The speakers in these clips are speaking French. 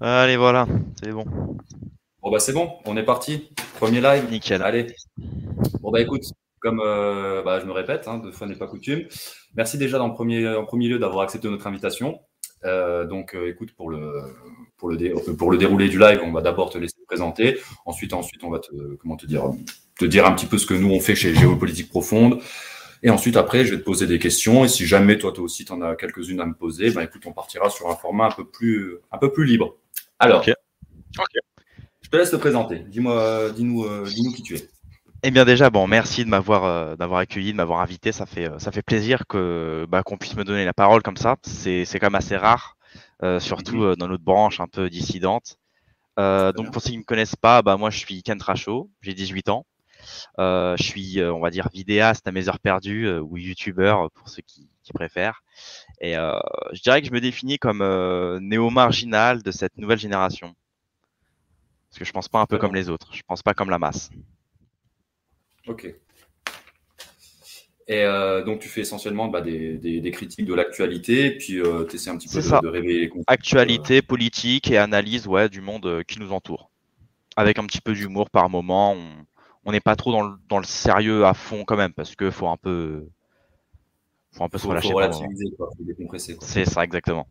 Allez, voilà, c'est bon. Bon, bah, c'est bon, on est parti. Premier live. Nickel. Allez. Bon, bah, écoute, comme euh, bah, je me répète, hein, deux fois n'est pas coutume. Merci déjà en premier, en premier lieu d'avoir accepté notre invitation. Euh, donc, euh, écoute, pour le, pour, le pour le déroulé du live, on va d'abord te laisser te présenter. Ensuite, ensuite, on va te, comment te dire, te dire un petit peu ce que nous on fait chez Géopolitique Profonde. Et ensuite, après, je vais te poser des questions. Et si jamais toi, toi aussi, tu en as quelques-unes à me poser, ben, écoute, on partira sur un format un peu plus, un peu plus libre. Alors, je te laisse te présenter. Dis-moi, dis-nous, euh, dis-nous qui tu es. Eh bien déjà, bon, merci de m'avoir euh, d'avoir accueilli, de m'avoir invité. Ça fait euh, ça fait plaisir que bah, qu'on puisse me donner la parole comme ça. C'est c'est quand même assez rare, surtout mhm. dans notre branche un peu dissidente. donc pour ceux qui ne me connaissent pas, bah moi je suis Ken Tracho, j'ai 18 ans. je suis, on va dire, vidéaste à mes heures perdues ou youtubeur pour ceux qui, qui préfèrent. Et je dirais que je me définis comme néo-marginal de cette nouvelle génération. Parce que je pense pas un peu comme les autres. Je pense pas comme la masse. Ok. Et donc tu fais essentiellement bah, des, des, critiques de l'actualité, puis euh, tu essaies un petit peu de, de, révéler les Actualité, politique et analyse ouais, du monde qui nous entoure. Avec un petit peu d'humour par moment. On n'est pas trop dans le, dans le, sérieux à fond quand même, parce que faut un peu faut un peu se relâcher. C'est ça, exactement.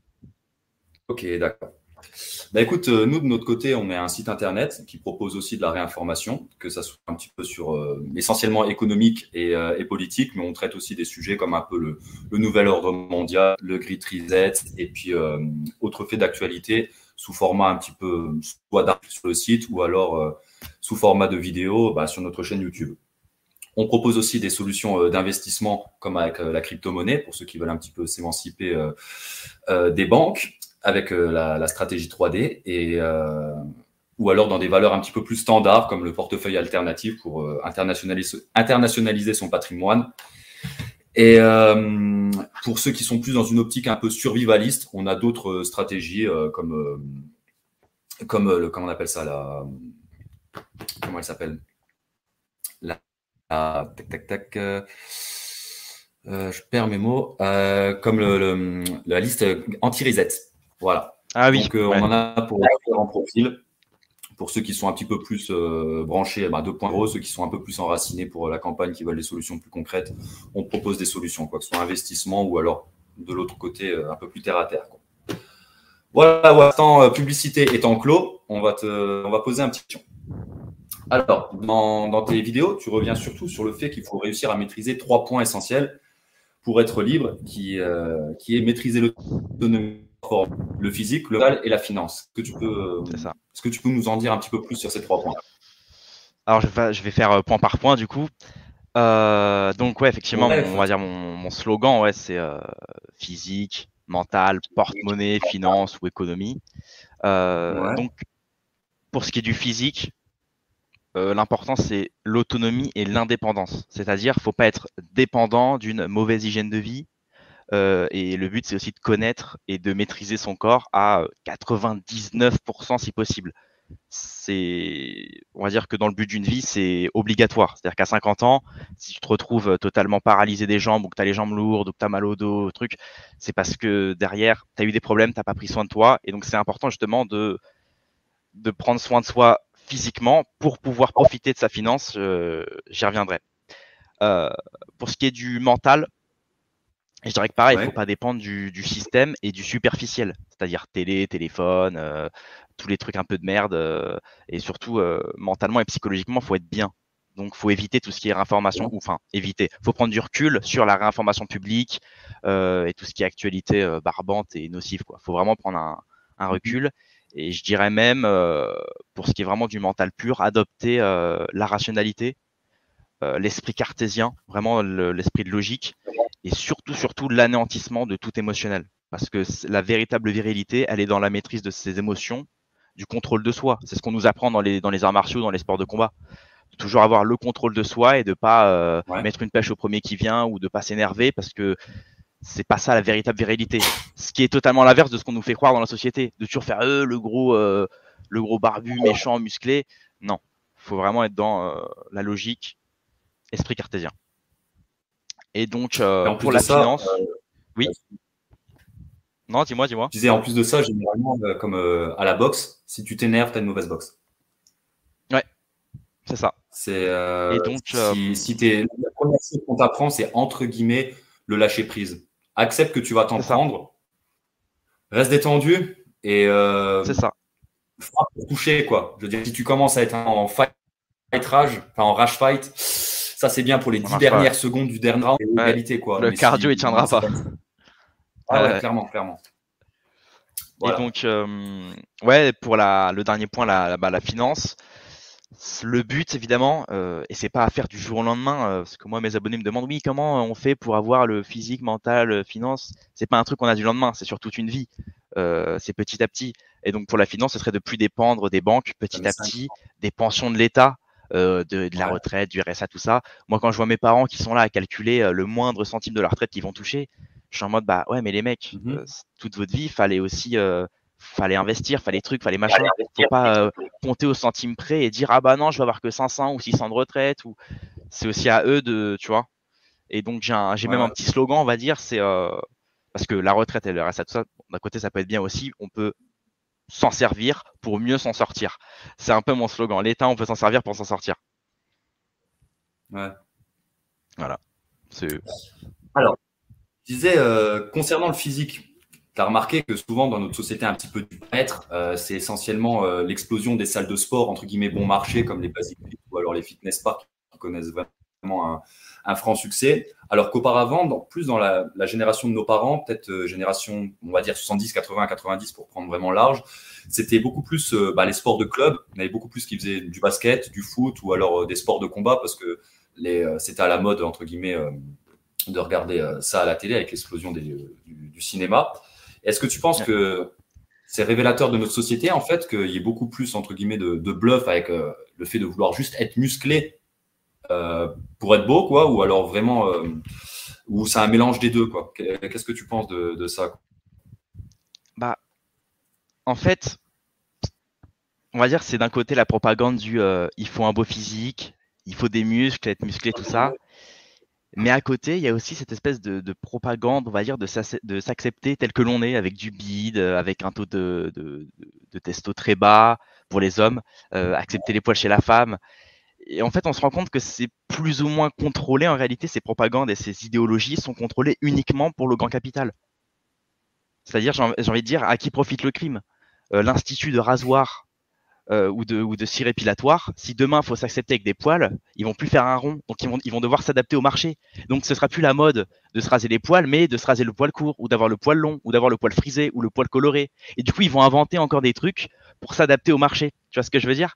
Ok, d'accord. Bah écoute, euh, nous de notre côté, on est un site internet qui propose aussi de la réinformation, que ça soit un petit peu sur euh, essentiellement économique euh, et, politique, mais on traite aussi des sujets comme un peu le, nouvel ordre mondial, le Grid Reset et puis autres faits d'actualité sous format un petit peu soit d'article sur le site ou alors sous format de vidéo bah, sur notre chaîne YouTube. On propose aussi des solutions euh, d'investissement comme avec euh, la crypto-monnaie pour ceux qui veulent un petit peu s'émanciper euh, des banques avec la, stratégie 3D et ou alors dans des valeurs un petit peu plus standards comme le portefeuille alternatif pour internationaliser, son patrimoine. Et pour ceux qui sont plus dans une optique un peu survivaliste, on a d'autres stratégies comme comme le, comment on appelle ça la comment elle s'appelle? Tac, tac, tac. Euh, euh, je perds mes mots. Euh, comme le, la liste anti-reset. Voilà. Ah oui. Donc, on en a pour différents profils. Pour ceux qui sont un petit peu plus branchés, bah, 2.0, ceux qui sont un peu plus enracinés pour la campagne, qui veulent des solutions plus concrètes, on propose des solutions, quoi que ce soit investissement ou alors de l'autre côté, un peu plus terre à terre. Voilà, voilà, publicité étant clos, on va, te, on va poser un petit question. Alors, dans, tes vidéos, tu reviens surtout sur le fait qu'il faut réussir à maîtriser trois points essentiels pour être libre, qui, euh, qui est maîtriser l'autonomie, le physique, le mental et la finance. Est-ce que, tu peux, est-ce que tu peux nous en dire un petit peu plus sur ces trois points? Alors, je vais, je vais, faire euh, point par point du coup. Euh, donc, ouais, effectivement, on va dire mon, slogan, ouais, c'est physique, mental, porte-monnaie, finance ou économie. Donc, pour ce qui est du physique, euh, l'important c'est l'autonomie et l'indépendance. C'est-à-dire, faut pas être dépendant d'une mauvaise hygiène de vie. Euh, et le but c'est aussi de connaître et de maîtriser son corps à 99% si possible. C'est, on va dire que dans le but d'une vie, c'est obligatoire. C'est-à-dire qu'à 50 ans, si tu te retrouves totalement paralysé des jambes ou que tu as les jambes lourdes ou que tu as mal au dos, truc, c'est parce que derrière, tu as eu des problèmes, tu pas pris soin de toi. Et donc, c'est important justement de, de prendre soin de soi physiquement pour pouvoir profiter de sa finance. Euh, j'y reviendrai. Euh, pour ce qui est du mental, je dirais que pareil, il ne faut pas dépendre du, système et du superficiel, c'est-à-dire télé, téléphone, euh, tous les trucs un peu de merde, et surtout mentalement et psychologiquement, il faut être bien. Donc, faut éviter tout ce qui est réinformation, ou enfin, éviter. faut prendre du recul sur la réinformation publique et tout ce qui est actualité barbante et nocive. Il faut vraiment prendre un, un mmh recul et je dirais même, euh, pour ce qui est vraiment du mental pur, adopter euh, la rationalité, euh, l'esprit cartésien, vraiment l'esprit de logique, et surtout, surtout l'anéantissement de tout émotionnel. Parce que la véritable virilité, elle est dans la maîtrise de ses émotions, du contrôle de soi. C'est ce qu'on nous apprend dans les, dans les arts martiaux, dans les sports de combat. De toujours avoir le contrôle de soi et de pas mettre une pêche au premier qui vient ou de pas s'énerver parce que c'est pas ça la véritable virilité. Ce qui est totalement l'inverse de ce qu'on nous fait croire dans la société, de toujours faire euh, le gros, euh, le gros barbu, méchant, musclé. Non, faut vraiment être dans euh, la logique, esprit cartésien. Et donc pour la finance, oui. Non, dis-moi, dis-moi. Je disais, en plus de ça, généralement, euh, comme euh, à la boxe, si tu t'énerves, tu as une mauvaise boxe. Ouais, c'est ça. C'est euh, Et donc, si, si es, la première chose qu'on t'apprend, c'est entre guillemets le lâcher prise. Accepte que tu vas t'en prendre, reste détendu et c'est ça. Frappe pour toucher quoi. Je veux dire, si tu commences à être en fight rage, enfin en rage fight, ça c'est bien pour les dix dernières secondes du dernier round, ouais. quoi. Le cardio il tiendra pas. Ah ouais, clairement, clairement. Et donc, euh, ouais, pour la, le dernier point, la, bah, la finance. Le but, évidemment, euh, et c'est pas à faire du jour au lendemain, euh, parce que moi, mes abonnés me demandent, oui, comment on fait pour avoir le physique, mental, finance? C'est pas un truc qu'on a du lendemain, c'est sur toute une vie. Euh, c'est petit à petit. Et donc, pour la finance, ce serait de plus dépendre des banques petit à petit, des pensions de l'État, euh, de, de, la retraite, du RSA, tout ça. Moi, quand je vois mes parents qui sont là à calculer euh, le moindre centime de la retraite qu'ils vont toucher, je suis en mode bah ouais mais les mecs mmh euh, toute votre vie fallait aussi euh, fallait investir fallait trucs fallait machin. faut pas euh, compter au centime près et dire ah bah non je vais avoir que 500 ou 600 de retraite ou c'est aussi à eux de tu vois. Et donc j'ai j'ai même un petit slogan on va dire c'est parce que la retraite et le reste tout ça. D'un côté ça peut être bien aussi on peut s'en servir pour mieux s'en sortir. C'est un peu mon slogan. L'état on peut s'en servir pour s'en sortir. Ouais. Voilà. C'est alors je disais, euh, concernant le physique, tu as remarqué que souvent dans notre société un petit peu du maître, euh, c'est essentiellement euh, l'explosion des salles de sport, entre guillemets, bon marché, comme les basic ou alors les fitness parks qui connaissent vraiment un, franc succès. Alors qu'auparavant, plus dans la, génération de nos parents, peut-être génération, on va dire 70, 80, 90 pour prendre vraiment large, c'était beaucoup plus bah, les sports de club. On avait beaucoup plus qui faisaient du basket, du foot ou alors des sports de combat parce que c'était à la mode, entre guillemets de regarder euh, ça à la télé avec l'explosion du, cinéma. Est-ce que tu penses que c'est révélateur de notre société, en fait, qu'il y ait beaucoup plus, entre guillemets, de, bluff avec euh, le fait de vouloir juste être musclé euh, pour être beau, quoi, ou alors vraiment, ou c'est un mélange des deux, quoi? Qu'est-ce que tu penses de, ça? Bah, en fait, on va dire c'est d'un côté la propagande du il faut un beau physique, il faut des muscles, être musclé, tout ça. Mais à côté, il y a aussi cette espèce de, de propagande, on va dire, de s'accepter tel que l'on est, avec du bide, euh, avec un taux de, de, de testo très bas pour les hommes, euh, accepter les poils chez la femme. Et en fait, on se rend compte que c'est plus ou moins contrôlé. En réalité, ces propagandes et ces idéologies sont contrôlées uniquement pour le grand capital. C'est-à-dire, j'ai envie de dire, à qui profite le crime? Euh, L'institut de rasoir euh, ou de ou de cire épilatoire, si demain il faut s'accepter avec des poils, ils vont plus faire un rond, donc ils vont ils vont devoir s'adapter au marché. Donc ce sera plus la mode de se raser les poils, mais de se raser le poil court ou d'avoir le poil long ou d'avoir le poil frisé ou le poil coloré. Et du coup ils vont inventer encore des trucs pour s'adapter au marché. Tu vois ce que je veux dire?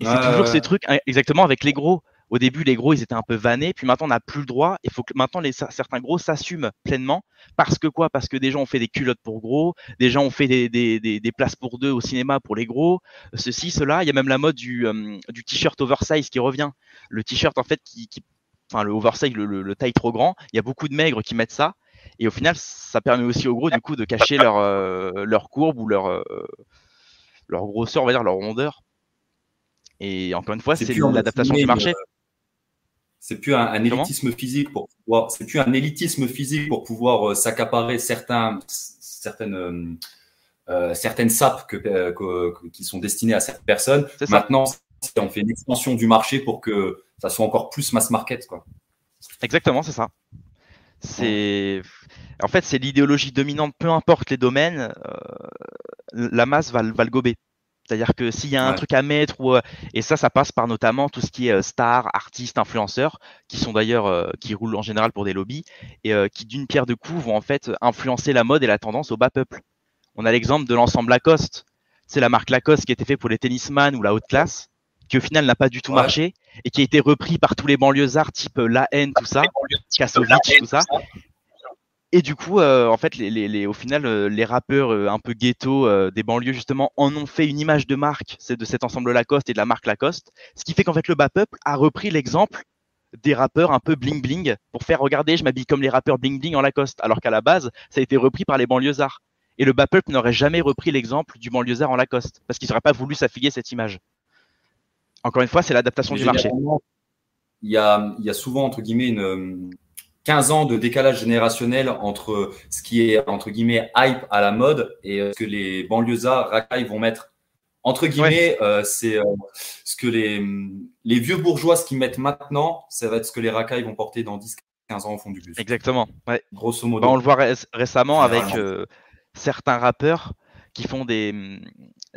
Et c'est toujours ces trucs hein, exactement avec les gros au début, les gros, ils étaient un peu vannés, puis maintenant, on n'a plus le droit. Il faut que maintenant, les, certains gros s'assument pleinement. Parce que quoi? Parce que des gens ont fait des culottes pour gros, des gens ont fait des, des, des, places pour deux au cinéma pour les gros, ceci, cela. Il y a même la mode du, euh, du t-shirt oversize qui revient. Le t-shirt, en fait, qui, qui enfin, le oversize, le, le, taille trop grand. Il y a beaucoup de maigres qui mettent ça. Et au final, ça permet aussi aux gros, du coup, de cacher leur, euh, leur courbe ou leur, euh, leur grosseur, on va dire, leur rondeur. Et encore une fois, c'est l'adaptation du marché. C'est plus un, élitisme physique pour pouvoir, c'est plus un élitisme physique pour pouvoir euh, s'accaparer certains, certaines, euh, euh certaines sapes que, qui sont destinées à certaines personnes. Maintenant, on fait une extension du marché pour que ça soit encore plus mass market, quoi. Exactement, c'est ça. C'est, en fait, c'est l'idéologie dominante, peu importe les domaines, euh, la masse va, va le gober. C'est-à-dire que s'il y a un truc à mettre, ou, euh, et ça, ça passe par notamment tout ce qui est euh, stars, artistes, influenceurs, qui sont d'ailleurs, euh, qui roulent en général pour des lobbies, et qui d'une pierre de coups vont en fait influencer la mode et la tendance au bas peuple. On a l'exemple de l'ensemble Lacoste. C'est la marque Lacoste qui était fait pour les tennisman ou la haute classe, qui au final n'a pas du tout marché, et qui a été repris par tous les banlieusards type La Haine, tout ça, Kassovitch, tout ça, et du coup, euh, en fait, les, les, au final, euh, les rappeurs euh, un peu ghetto des banlieues, justement, en ont fait une image de marque, c'est de cet ensemble Lacoste et de la marque Lacoste. Ce qui fait qu'en fait, le bas peuple a repris l'exemple des rappeurs un peu bling bling pour faire regarder, je m'habille comme les rappeurs bling bling en Lacoste, alors qu'à la base, ça a été repris par les banlieusards. Et le bas peuple n'aurait jamais repris l'exemple du banlieusard en Lacoste, parce qu'ils n'auraient pas voulu s'affilier cette image. Encore une fois, c'est l'adaptation du marché. Il y, a, il y a souvent, entre guillemets, une 15 ans de décalage générationnel entre ce qui est entre guillemets hype à la mode et ce que les banlieusards racailles vont mettre. Entre guillemets, c'est ce que les, les vieux bourgeois ce qu'ils mettent maintenant, ça va être ce que les racailles vont porter dans 10 15 ans au fond du bus. Exactement. Ouais. Grosso modo. Bah, on le voit récemment avec certains rappeurs qui font des,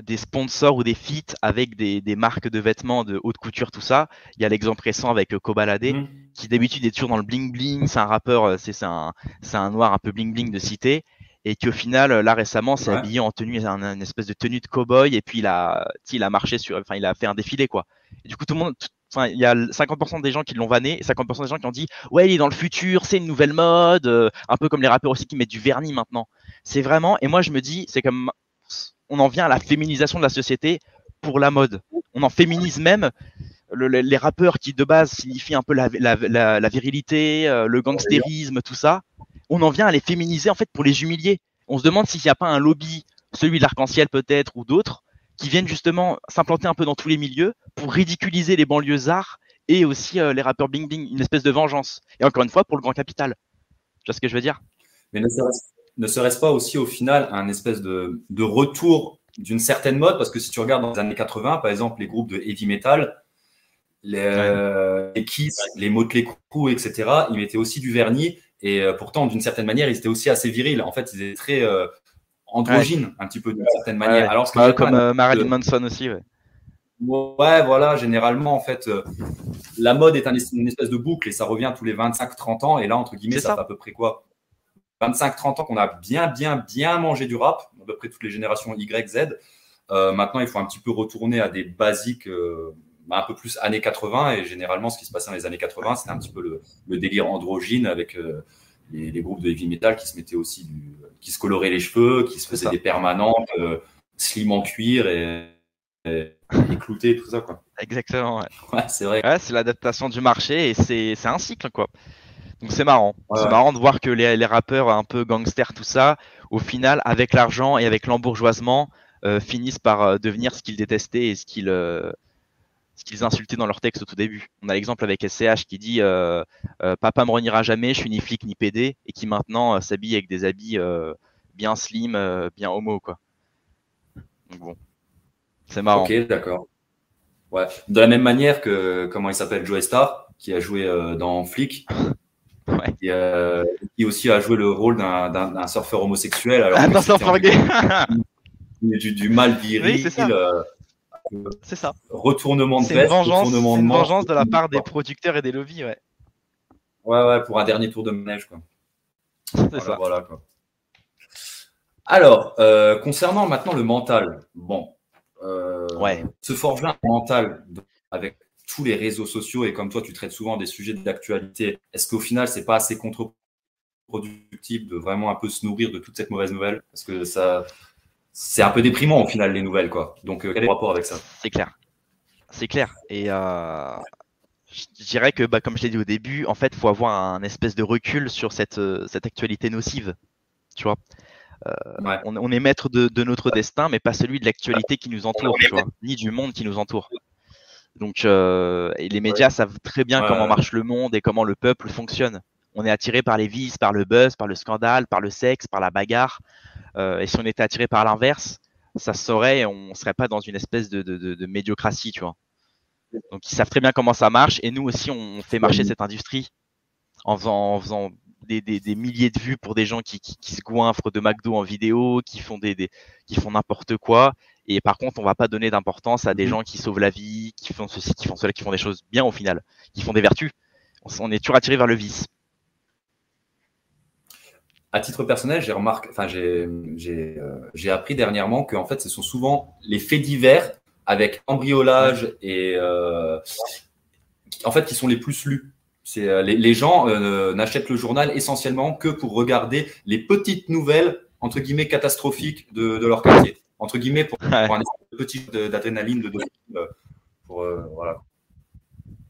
des sponsors ou des feats avec des, des, marques de vêtements de haute couture, tout ça. Il y a l'exemple récent avec Kobalade, mmh. qui d'habitude est toujours dans le bling bling. C'est un rappeur, euh, c'est un, un noir un peu bling bling de cité. Et qui au final, là récemment, s'est habillé en tenue, une espèce de tenue de cowboy, et puis il a, il a marché sur, enfin, il a fait un défilé, quoi. Et du coup, tout le monde, enfin, il y a 50% des gens qui l'ont vanné et 50% des gens qui ont dit, ouais, il est dans le futur, c'est une nouvelle mode, euh, un peu comme les rappeurs aussi qui mettent du vernis maintenant. C'est vraiment, et moi je me dis, c'est comme on en vient à la féminisation de la société pour la mode. On en féminise même les rappeurs qui de base signifient un peu la, virilité, euh, le gangstérisme, tout ça. On en vient à les féminiser en fait pour les humilier. On se demande s'il n'y a pas un lobby, celui de l'arc-en-ciel peut-être ou d'autres, qui viennent justement s'implanter un peu dans tous les milieux pour ridiculiser les banlieusards et aussi euh, les rappeurs bling bling, une espèce de vengeance. Et encore une fois pour le grand capital. Tu vois ce que je veux dire? Ne serait-ce pas aussi au final un espèce de, de retour d'une certaine mode? Parce que si tu regardes dans les années 80, par exemple, les groupes de heavy metal, les, les Kiss, les Motley Crue, etc., ils mettaient aussi du vernis. Et euh, pourtant, d'une certaine manière, ils étaient aussi assez virils. En fait, ils étaient très euh, androgynes, un petit peu d'une certaine manière. Alors que comme euh, Marilyn Manson aussi, ouais. Ouais, voilà, généralement, en fait, la mode est une espèce de boucle et ça revient tous les 25-30 ans. Et là, entre guillemets, ça, ça fait à peu près quoi? 25-30 ans qu'on a bien, bien, bien mangé du rap, à peu près toutes les générations Y, Z. Euh, maintenant, il faut un petit peu retourner à des basiques euh, un peu plus années 80. Et généralement, ce qui se passait dans les années 80, c'était un petit peu le, délire androgyne avec euh, les, groupes de heavy metal qui se mettaient aussi du, qui se coloraient les cheveux, qui se faisaient des permanentes, slim en cuir et, et, cloutés, tout ça. Quoi. Exactement. Ouais, c'est vrai. Ouais, c'est l'adaptation du marché et c'est un cycle, quoi. Donc c'est marrant. C'est marrant de voir que les, les, rappeurs un peu gangsters, tout ça, au final, avec l'argent et avec l'embourgeoisement, euh, finissent par euh, devenir ce qu'ils détestaient et ce qu'ils euh, insultaient dans leur texte au tout début. On a l'exemple avec SCH qui dit Papa me reniera jamais, je suis ni flic ni PD, et qui maintenant s'habille avec des habits bien slim, bien homo, quoi. Donc bon, c'est marrant. Ok, d'accord. Ouais. De la même manière que, comment il s'appelle, Joe Star, qui a joué dans Flic. Ouais. Et, euh, qui aussi a joué le rôle d'un surfeur homosexuel. Alors un surfeur gay. du, du, mal viril. c'est ça. Euh, c'est ça. Retournement de veste, vengeance, retournement de une vengeance de la part des producteurs et des lobbies, ouais. Ouais, ouais, pour un dernier tour de manège, quoi. Voilà, ça. Voilà, quoi. Alors, euh, concernant maintenant le mental, bon, ouais. se forger un mental avec tous les réseaux sociaux et comme toi, tu traites souvent des sujets d'actualité, est-ce qu'au final, c'est pas assez contre-productif de vraiment un peu se nourrir de toute cette mauvaise nouvelle? Parce que ça, c'est un peu déprimant au final les nouvelles, quoi. Donc, euh, quel est le rapport avec ça? C'est clair. C'est clair. Et euh, je dirais que, bah, comme je l'ai dit au début, en fait, il faut avoir un espèce de recul sur cette, euh, cette actualité nocive. Tu vois? On, est maître de, de, notre destin, mais pas celui de l'actualité qui nous entoure, tu vois, ni du monde qui nous entoure. Donc, euh, et les médias savent très bien comment marche le monde et comment le peuple fonctionne. On est attiré par les vices, par le buzz, par le scandale, par le sexe, par la bagarre. Euh, et si on était attiré par l'inverse, ça saurait et on serait pas dans une espèce de, de, de, de, médiocratie, tu vois. Donc, ils savent très bien comment ça marche. Et nous aussi, on fait marcher cette industrie en faisant, en faisant des, des, des, milliers de vues pour des gens qui, qui, qui, se goinfrent de McDo en vidéo, qui font des, des qui font n'importe quoi, et par contre, on va pas donner d'importance à des mhm. gens qui sauvent la vie, qui font ceci, qui font cela, qui font des choses bien au final, qui font des vertus. On est toujours attiré vers le vice. À titre personnel, j'ai remarqué, enfin j'ai j'ai euh, appris dernièrement que en fait, ce sont souvent les faits divers avec embryolage et euh, en fait qui sont les plus lus. C'est euh, les, les, gens euh, n'achètent le journal essentiellement que pour regarder les petites nouvelles entre guillemets catastrophiques de, de leur quartier entre guillemets, pour, un petit d'adrénaline de euh, pour, euh, voilà.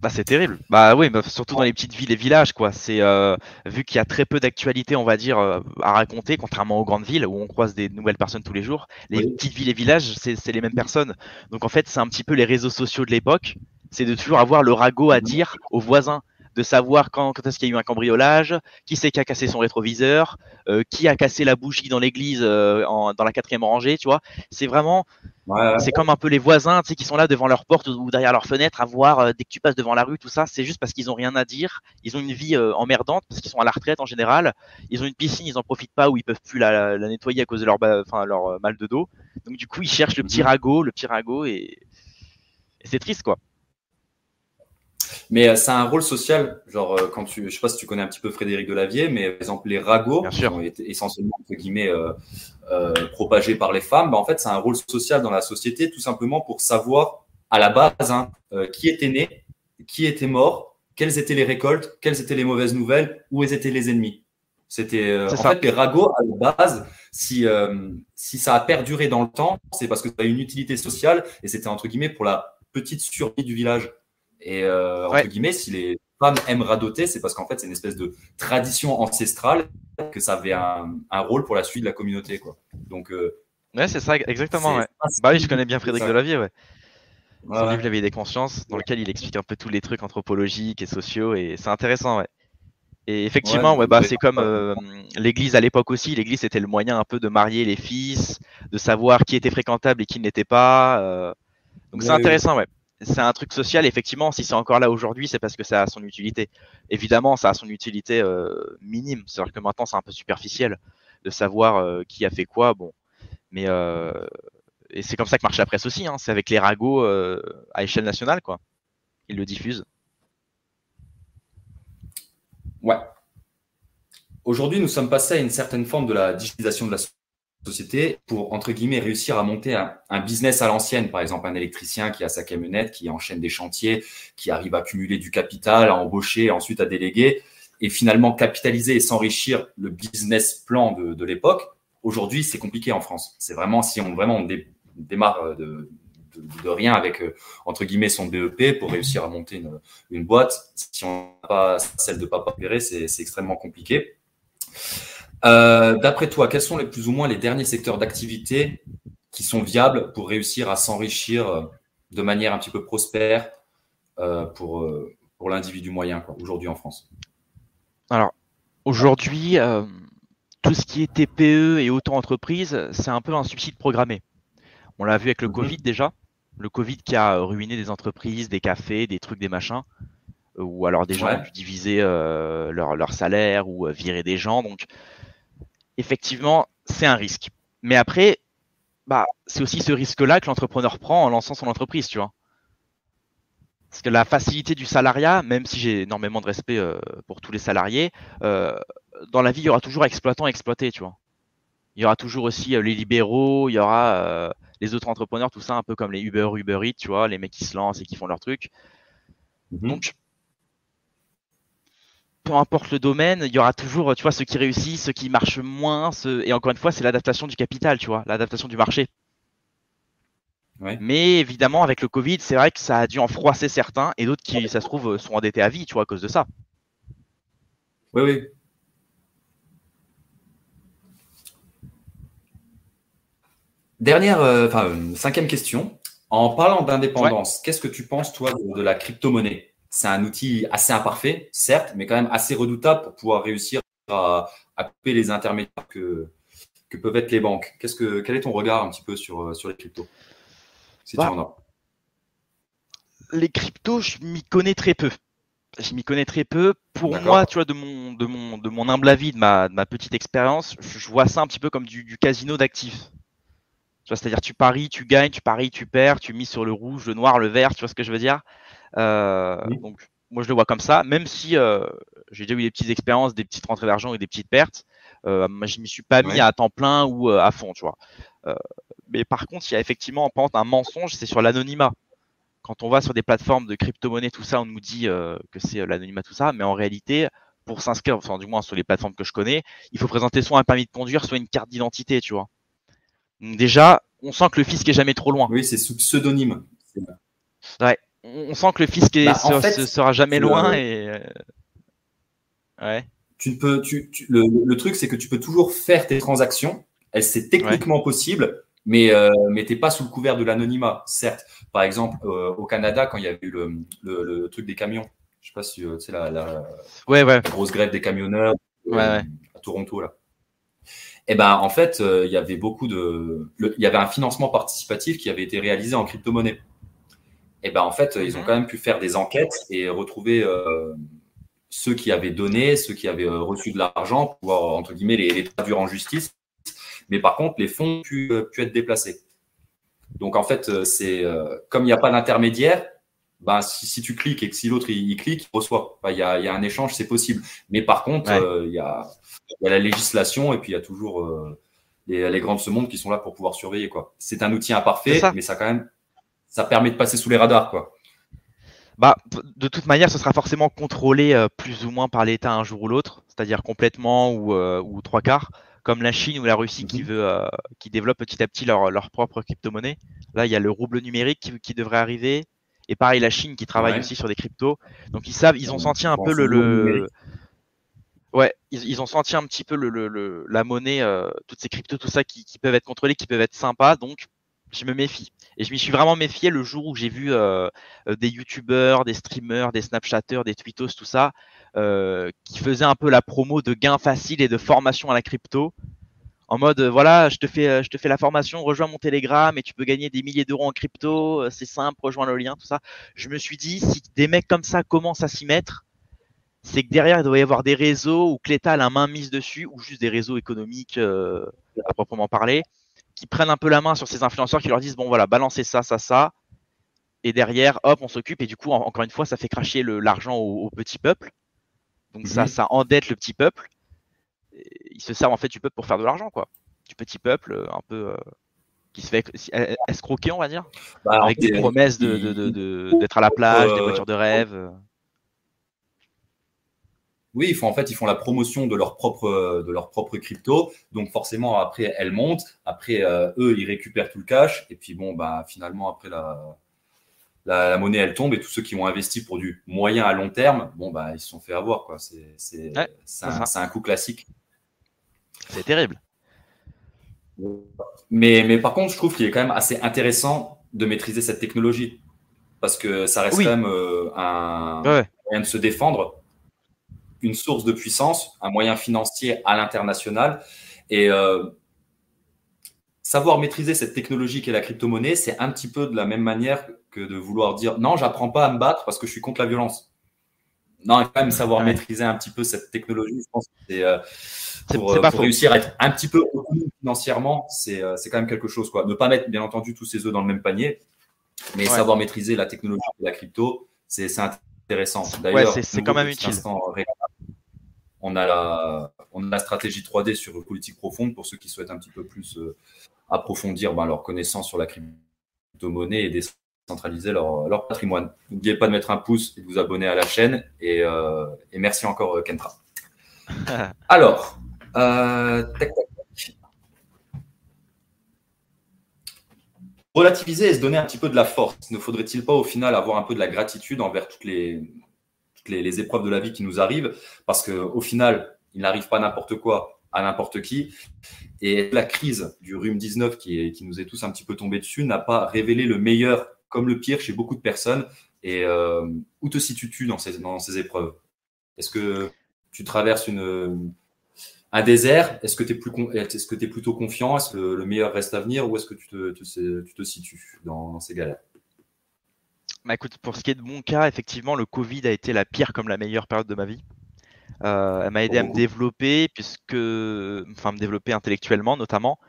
Bah, c'est terrible. Bah oui, bah, surtout dans les petites villes et villages, quoi. C'est euh, vu qu'il y a très peu d'actualité, on va dire, à raconter, contrairement aux grandes villes où on croise des nouvelles personnes tous les jours. Les petites villes et villages, c'est les mêmes personnes. Donc en fait, c'est un petit peu les réseaux sociaux de l'époque. C'est de toujours avoir le ragot à dire aux voisins. De savoir quand, quand est-ce qu'il y a eu un cambriolage, qui c'est qui a cassé son rétroviseur, euh, qui a cassé la bougie dans l'église euh, dans la quatrième rangée, tu vois. C'est vraiment, c'est comme un peu les voisins, tu sais, qui sont là devant leur porte ou derrière leur fenêtre à voir euh, dès que tu passes devant la rue, tout ça. C'est juste parce qu'ils ont rien à dire. Ils ont une vie emmerdante parce qu'ils sont à la retraite en général. Ils ont une piscine, ils en profitent pas ou ils peuvent plus la, la nettoyer à cause de leur, enfin, leur mal de dos. Donc du coup, ils cherchent le petit mhm. ragot, le petit ragot et c'est triste quoi. Mais c'est euh, un rôle social, genre euh, quand tu, je sais pas si tu connais un petit peu Frédéric Delavier, mais par exemple les ragots, qui ont été essentiellement entre guillemets euh, propagés par les femmes, bah, en fait c'est un rôle social dans la société, tout simplement pour savoir à la base hein, qui était né, qui était mort, quelles étaient les récoltes, quelles étaient les mauvaises nouvelles, où étaient les ennemis. C'était en fait les ragots à la base. Si si ça a perduré dans le temps, c'est parce que ça a une utilité sociale et c'était entre guillemets pour la petite survie du village. Et euh, entre guillemets, si les femmes aiment radoter, c'est parce qu'en fait, c'est une espèce de tradition ancestrale que ça avait un, rôle pour la suite de la communauté. Quoi. Donc, euh, ouais, c'est ça, exactement. Bah oui, je connais bien Frédéric Delavier, ouais. Son livre, des consciences, dans lequel il explique un peu tous les trucs anthropologiques et sociaux, et c'est intéressant, ouais. Et effectivement, ouais, bah, c'est comme euh, l'Église à l'époque aussi. L'Église c'était le moyen un peu de marier les fils, de savoir qui était fréquentable et qui n'était pas. Donc c'est intéressant, ouais c'est un truc social. Effectivement, si c'est encore là aujourd'hui, c'est parce que ça a son utilité. Évidemment, ça a son utilité euh, minime. C'est-à-dire que maintenant, c'est un peu superficiel de savoir euh, qui a fait quoi. Bon, mais euh, et c'est comme ça que marche la presse aussi. Hein. C'est avec les ragots à échelle nationale, quoi. Ils le diffusent. Ouais. Aujourd'hui, nous sommes passés à une certaine forme de la digitalisation de la société pour, entre guillemets, réussir à monter un, business à l'ancienne. Par exemple, un électricien qui a sa camionnette, qui enchaîne des chantiers, qui arrive à cumuler du capital, à embaucher, ensuite à déléguer, et finalement capitaliser et s'enrichir le business plan de, l'époque. Aujourd'hui, c'est compliqué en France. C'est vraiment, si on vraiment démarre de, de, rien avec, euh, entre guillemets, son BEP pour réussir à monter une, une boîte, si on n'a pas celle de papa opéré, c'est extrêmement compliqué. Euh, d'après toi, quels sont les plus ou moins les derniers secteurs d'activité qui sont viables pour réussir à s'enrichir euh, de manière un petit peu prospère euh, pour, pour l'individu moyen aujourd'hui en France? Alors, aujourd'hui, tout ce qui est TPE et auto-entreprise, c'est un peu un subside programmé. On l'a vu avec le mhm. Covid déjà. Le Covid qui a ruiné des entreprises, des cafés, des trucs, des machins. Ou alors des gens ont dû diviser leur, leur, salaire ou virer des gens. Donc, effectivement, c'est un risque. Mais après, bah, c'est aussi ce risque-là que l'entrepreneur prend en lançant son entreprise, tu vois. Parce que la facilité du salariat, même si j'ai énormément de respect euh, pour tous les salariés, euh, dans la vie, il y aura toujours exploitant et exploité, tu vois. Il y aura toujours aussi euh, les libéraux, il y aura les autres entrepreneurs, tout ça, un peu comme les Uber, Uber Eats, tu vois, les mecs qui se lancent et qui font leur truc. Mhm. Donc, peu importe le domaine, il y aura toujours, tu vois, ceux qui réussissent, ceux qui marchent moins. Et encore une fois, c'est l'adaptation du capital, tu vois, l'adaptation du marché. Mais évidemment, avec le Covid, c'est vrai que ça a dû en froisser certains et d'autres qui, ça se trouve, sont endettés à vie, tu vois, à cause de ça. Oui, oui. Dernière, euh, enfin, cinquième question. En parlant d'indépendance, qu'est-ce que tu penses, toi, de la crypto-monnaie? C'est un outil assez imparfait, certes, mais quand même assez redoutable pour pouvoir réussir à, couper les intermédiaires que, que peuvent être les banques. Qu'est-ce que, quel est ton regard un petit peu sur, euh, sur les cryptos si bah, Les cryptos, je m'y connais très peu. Je m'y connais très peu. Pour moi, tu vois, de mon, de mon, de mon humble avis, de ma, ma petite expérience, je vois ça un petit peu comme du, casino d'actifs. c'est-à-dire tu paries, tu gagnes, tu paries, tu perds, tu mises sur le rouge, le noir, le vert, tu vois ce que je veux dire? Euh, donc, moi, je le vois comme ça, même si euh, j'ai déjà eu des petites expériences, des petites rentrées d'argent et des petites pertes. Euh, je m'y suis pas mis à temps plein ou à fond, tu vois. mais par contre, il y a effectivement un mensonge, c'est sur l'anonymat quand on va sur des plateformes de crypto-monnaie, tout ça, on nous dit que c'est l'anonymat, tout ça, mais en réalité, pour s'inscrire, enfin, du moins sur les plateformes que je connais, il faut présenter soit un permis de conduire, soit une carte d'identité, tu vois. Donc déjà, on sent que le fisc est jamais trop loin. Oui, c'est sous pseudonyme. Ouais on sent que le fisc est, bah, sera jamais loin et euh, ouais. Tu peux, tu, le, truc c'est que tu peux toujours faire tes transactions. C'est techniquement possible, mais euh, mais t'es pas sous le couvert de l'anonymat. Certes, par exemple euh, au Canada quand il y a eu le, le, truc des camions, Je sais pas si tu sais la, la, ouais, ouais. grosse grève des camionneurs ouais, à Toronto là. Eh ben en fait, il y avait beaucoup de, il y avait un financement participatif qui avait été réalisé en crypto-monnaie. Et ben en fait, ils ont mhm. quand même pu faire des enquêtes et retrouver ceux qui avaient donné, ceux qui avaient reçu de l'argent, pouvoir entre guillemets les, les, traduire en justice. Mais par contre, les fonds ont pu, pu être déplacés. Donc en fait, euh, c'est euh, comme il n'y a pas d'intermédiaire, ben, si, tu cliques et que si l'autre il, clique, il reçoit. Il y, a, y, a, un échange, c'est possible. Mais par contre, euh, il y, a, y, a, la législation et puis il y a toujours les, les grands de ce monde qui sont là pour pouvoir surveiller. quoi. C'est un outil imparfait, mais ça quand même, ça permet de passer sous les radars. quoi. Bah, de toute manière, ce sera forcément contrôlé plus ou moins par l'État un jour ou l'autre, c'est-à-dire complètement ou, ou trois quarts comme la Chine ou la Russie qui mhm. veut, euh, qui développent petit à petit leur, leur propre crypto-monnaie. Là, il y a le rouble numérique qui, qui devrait arriver. Et pareil, la Chine qui travaille aussi sur des cryptos. Donc ils savent, ils ont senti un peu le, le... ouais, ils, ils, ont senti un petit peu le, le la monnaie, euh, toutes ces cryptos, tout ça qui, qui, peuvent être contrôlés, qui peuvent être sympas. Donc je me méfie. Et je m'y suis vraiment méfié le jour où j'ai vu euh, euh des youtubeurs, des streamers, des snapchatters, des tweetos, tout ça, euh, qui faisait un peu la promo de gains faciles et de formation à la crypto. En mode, euh, voilà, je te fais, euh, je te fais la formation, rejoins mon Telegram et tu peux gagner des milliers d'euros en crypto. C'est simple, rejoins le lien, tout ça. Je me suis dit, si des mecs comme ça commencent à s'y mettre, c'est que derrière, il doit y avoir des réseaux où que l'État a la main mise dessus, ou juste des réseaux économiques à proprement parler, qui prennent un peu la main sur ces influenceurs, qui leur disent, bon voilà, balancez ça, ça, ça. Et derrière, hop, on s'occupe. Et du coup, encore une fois, ça fait cracher l'argent au, au, petit peuple. Donc ça, mhm. ça endette le petit peuple. ils se servent en fait du peuple pour faire de l'argent, quoi. Du petit peuple, euh, un peu euh, qui se fait escroquer, on va dire, bah, avec des promesses d'être de, de, à la plage, des voitures de rêve. Oui, ils font en fait, ils font la promotion de leur propre de leur propre crypto. Donc forcément, après, elle monte. Après, euh, eux, ils récupèrent tout le cash. Et puis bon, bah finalement, après la la, monnaie elle tombe et tous ceux qui ont investi pour du moyen à long terme, bon bah ils se sont fait avoir quoi. C'est un, un, coup classique. C'est terrible. Mais, mais par contre, je trouve qu'il est quand même assez intéressant de maîtriser cette technologie parce que ça reste quand même euh, un moyen de se défendre, une source de puissance, un moyen financier à l'international et euh, savoir maîtriser cette technologie qu'est la crypto-monnaie, c'est un petit peu de la même manière que de vouloir dire non, j'apprends pas à me battre parce que je suis contre la violence. Non, il faut quand même savoir maîtriser un petit peu cette technologie. Je pense que c'est euh, pour, euh, réussir à être un petit peu financièrement, euh, c'est quand même quelque chose. Quoi. Ne pas mettre, bien entendu, tous ses œufs dans le même panier, mais savoir maîtriser la technologie de la crypto, c'est intéressant. D'ailleurs, c'est quand même utile. On a, la, on a la stratégie 3D sur politique profonde pour ceux qui souhaitent un petit peu plus approfondir ben, leur connaissance sur la crypto-monnaie et décentraliser leur, leur patrimoine. N'oubliez pas de mettre un pouce et de vous abonner à la chaîne. Et, euh, et merci encore, euh, Kentra. Alors, euh, relativiser et se donner un petit peu de la force. Ne faudrait-il pas au final avoir un peu de la gratitude envers toutes les, les, épreuves de la vie qui nous arrivent Parce qu'au final, il n'arrive pas n'importe quoi à n'importe qui. Et la crise du rhume 19 qui, qui nous est tous un petit peu tombé dessus n'a pas révélé le meilleur comme le pire chez beaucoup de personnes. Et euh, où te situes-tu dans ces, dans ces épreuves? Est-ce que tu traverses une, un désert? Est-ce que tu es, que es plutôt confiant? Est-ce que le, meilleur reste à venir? Ou est-ce que tu te, tu te situes dans, dans, ces galères? Bah écoute, pour ce qui est de mon cas, effectivement, le Covid a été la pire comme la meilleure période de ma vie. Euh, elle m'a aidé à me oh. développer, puisque, enfin, me développer intellectuellement notamment,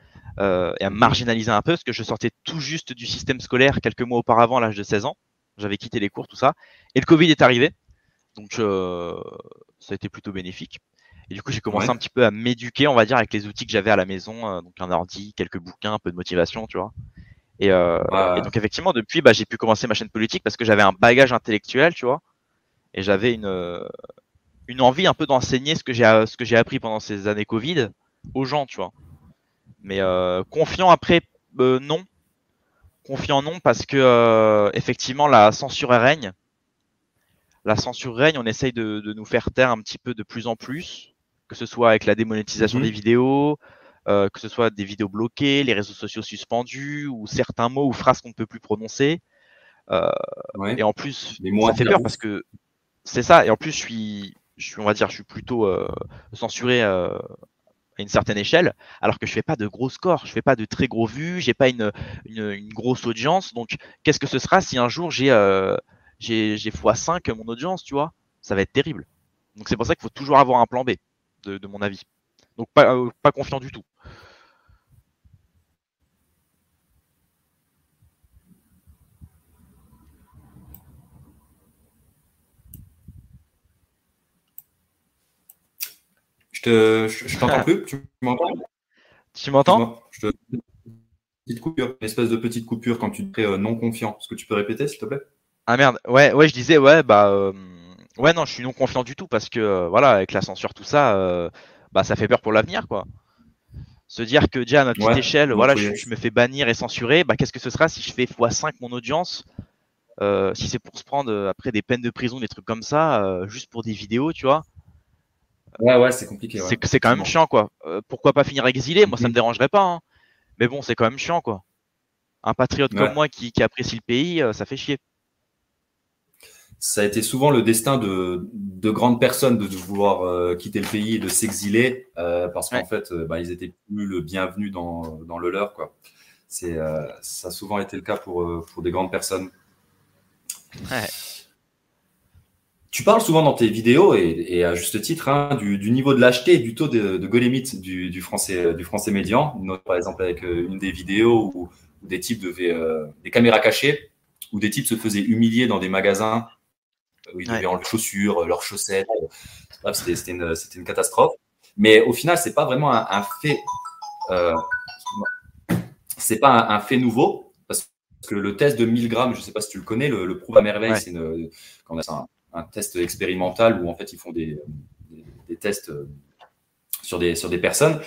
euh, et à me marginaliser un peu, parce que je sortais tout juste du système scolaire quelques mois auparavant, à l'âge de 16 ans. J'avais quitté les cours, tout ça. Et le Covid est arrivé. Donc, euh, ça a été plutôt bénéfique. Et du coup, j'ai commencé un petit peu à m'éduquer, on va dire, avec les outils que j'avais à la maison, euh, donc un ordi, quelques bouquins, un peu de motivation, tu vois. Et, euh, et donc, effectivement, depuis, bah, j'ai pu commencer ma chaîne politique parce que j'avais un bagage intellectuel, tu vois. Et j'avais une, une envie un peu d'enseigner ce que j'ai ce que j'ai appris pendant ces années Covid aux gens, tu vois. Mais euh, confiant après, euh, non. Confiant non parce que euh, effectivement la censure règne. La censure règne, on essaye de, de, nous faire taire un petit peu de plus en plus, que ce soit avec la démonétisation mhm. des vidéos, euh, que ce soit des vidéos bloquées, les réseaux sociaux suspendus, ou certains mots ou phrases qu'on ne peut plus prononcer. Euh, Et en plus, ça fait peur parce que c'est ça. Et en plus, je suis, je suis, on va dire, je suis plutôt censuré à une certaine échelle, alors que je fais pas de gros scores, je fais pas de très gros vues, j'ai pas une, une, grosse audience. Donc, qu'est-ce que ce sera si un jour j'ai euh, j'ai x5 mon audience, tu vois? Ça va être terrible. Donc c'est pour ça qu'il faut toujours avoir un plan B, de, de mon avis. Donc pas, euh, pas confiant du tout. je, t'entends plus. Tu m'entends? Tu m'entends? Je Petite coupure, une espèce de petite coupure quand tu te fais euh, non confiant. Est-ce que tu peux répéter, s'il te plaît? Ah merde, ouais, ouais, je disais, ouais, bah, euh, ouais, non, je suis non confiant du tout parce que, euh, voilà, avec la censure, tout ça, bah, ça fait peur pour l'avenir, quoi. Se dire que déjà à notre petite échelle, voilà, je, me fais bannir et censurer, bah, qu'est-ce que ce sera si je fais x5 mon audience Si c'est pour se prendre après des peines de prison, des trucs comme ça, juste pour des vidéos, tu vois? Ouais, ouais, c'est compliqué. C'est quand même chiant, quoi. Euh, pourquoi pas finir exilé? Moi, ça me dérangerait pas. Hein. Mais bon, c'est quand même chiant, quoi. Un patriote comme moi qui, apprécie le pays, euh, ça fait chier. Ça a été souvent le destin de, grandes personnes de vouloir euh, quitter le pays et de s'exiler parce qu'en fait, bah, ils étaient plus le bienvenu dans, le leur, quoi. C'est, ça a souvent été le cas pour, pour des grandes personnes. Ouais. Tu parles souvent dans tes vidéos, et, à juste titre, hein, du, niveau de lâcheté et du taux de, de golémite du, français, du français médian. par exemple, avec euh, une des vidéos où, des types devaient, euh, des caméras cachées, où des types se faisaient humilier dans des magasins, où ils devaient enlever leurs chaussures, leurs chaussettes. c'était une, une, catastrophe. Mais au final, c'est pas vraiment un, fait. Euh, c'est pas un, fait nouveau, parce que le test de 1000 grammes, je sais pas si tu le connais, le, le prouve à merveille, c'est quand on a un test expérimental où en fait ils font des, des, tests euh, sur des, sur des personnes.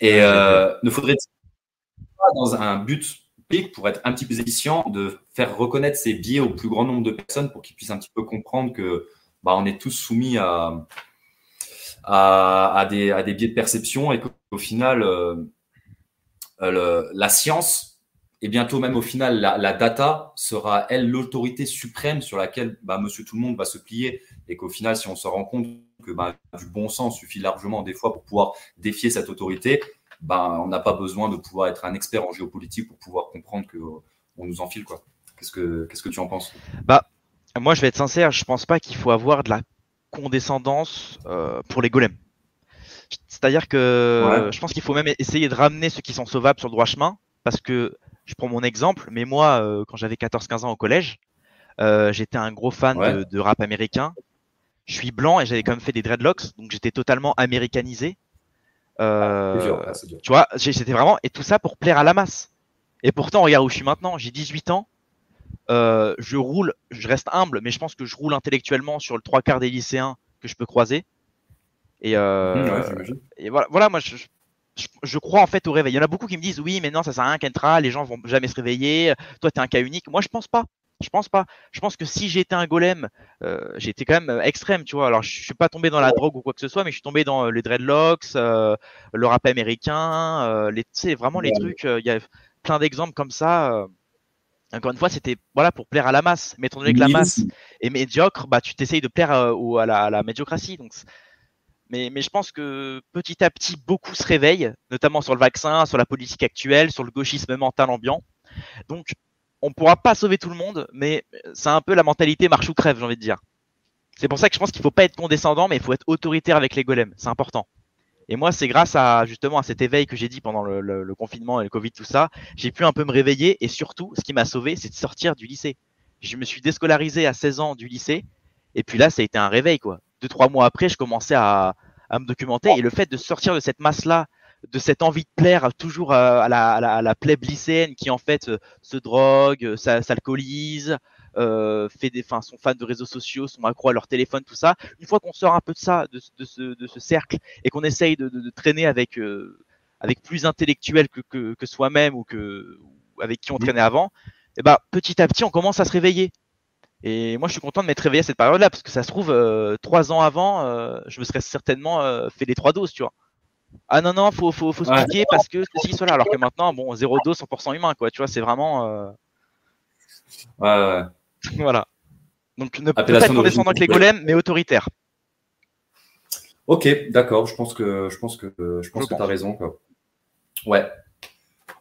Et euh, ne faudrait pas dans un but pour être un petit peu efficient de faire reconnaître ces biais au plus grand nombre de personnes pour qu'ils puissent un petit peu comprendre que bah, on est tous soumis à, à, des, à des biais de perception et qu'au final, euh, la science et bientôt même au final, la, data sera, elle, l'autorité suprême sur laquelle bah, monsieur tout le monde va se plier. Et qu'au final, si on se rend compte que bah, du bon sens suffit largement des fois pour pouvoir défier cette autorité, bah, on n'a pas besoin de pouvoir être un expert en géopolitique pour pouvoir comprendre qu'on nous enfile. quoi. Qu'est-ce que qu'est-ce que tu en penses? Bah, moi, je vais être sincère, je pense pas qu'il faut avoir de la condescendance euh, pour les golems. C'est-à-dire que je pense qu'il faut même essayer de ramener ceux qui sont sauvables sur le droit chemin, parce que je prends mon exemple, mais moi, euh, quand j'avais 14-15 ans au collège, euh, j'étais un gros fan de, rap américain. Je suis blanc et j'avais quand même fait des dreadlocks, donc j'étais totalement américanisé. Euh, tu vois, c'était vraiment et tout ça pour plaire à la masse. Et pourtant, regarde où je suis maintenant. J'ai 18 ans. je roule, je reste humble, mais je pense que je roule intellectuellement sur le trois quarts des lycéens que je peux croiser. Et, mmh, et voilà, voilà, moi, je, je, crois en fait au réveil. Il y en a beaucoup qui me disent oui, mais non, ça sert à rien, Kentra, les gens vont jamais se réveiller. Toi, tu es un cas unique. Moi, je pense pas. Je pense pas. Je pense que si j'étais un golem, euh, j'étais quand même euh, extrême, tu vois. Alors, je suis pas tombé dans la drogue ou quoi que ce soit, mais je suis tombé dans euh, les dreadlocks, le rap américain, les, tu vraiment les trucs. Il y a plein d'exemples comme ça. encore une fois, c'était voilà pour plaire à la masse. Mais étant donné que la masse est médiocre, bah tu t'essayes de plaire à, la, à la médiocratie. Donc mais, mais je pense que petit à petit, beaucoup se réveillent, notamment sur le vaccin, sur la politique actuelle, sur le gauchisme mental ambiant. Donc, on ne pourra pas sauver tout le monde, mais c'est un peu la mentalité marche ou crève, j'ai envie de dire. C'est pour ça que je pense qu'il ne faut pas être condescendant, mais il faut être autoritaire avec les golems. C'est important. Et moi, c'est grâce à justement à cet éveil que j'ai dit pendant le, le, confinement et le Covid, tout ça, j'ai pu un peu me réveiller. Et surtout, ce qui m'a sauvé, c'est de sortir du lycée. Je me suis déscolarisé à 16 ans du lycée. Et puis là, ça a été un réveil, quoi deux, trois mois après, je commençais à, à me documenter. Et le fait de sortir de cette masse-là, de cette envie de plaire toujours à la, à la, à la plèbe lycéenne qui en fait euh, se drogue, euh, s'alcoolise, euh, fait des, enfin, sont fans de réseaux sociaux, sont accro à leur téléphone, tout ça. Une fois qu'on sort un peu de ça, de, de, ce, de ce, cercle, et qu'on essaye de, de, traîner avec, euh, avec plus intellectuel que, que, que soi-même ou que ou avec qui on traînait avant, et eh ben, petit à petit, on commence à se réveiller. Et moi, je suis content de m'être réveillé à cette période-là, parce que ça se trouve, euh, trois ans avant, euh, je me serais certainement euh, fait les trois doses, tu vois. Ah non, non, faut, faut, faut se piquer parce que ceci, cela. Alors que maintenant, bon, zéro dose, 100% humain, quoi. Tu vois, c'est vraiment. Ouais, ouais. voilà. Donc ne pas être condescendant avec les golems, mais autoritaire. Ok, d'accord. Je pense que je pense que je pense que tu as raison. Quoi. Ouais.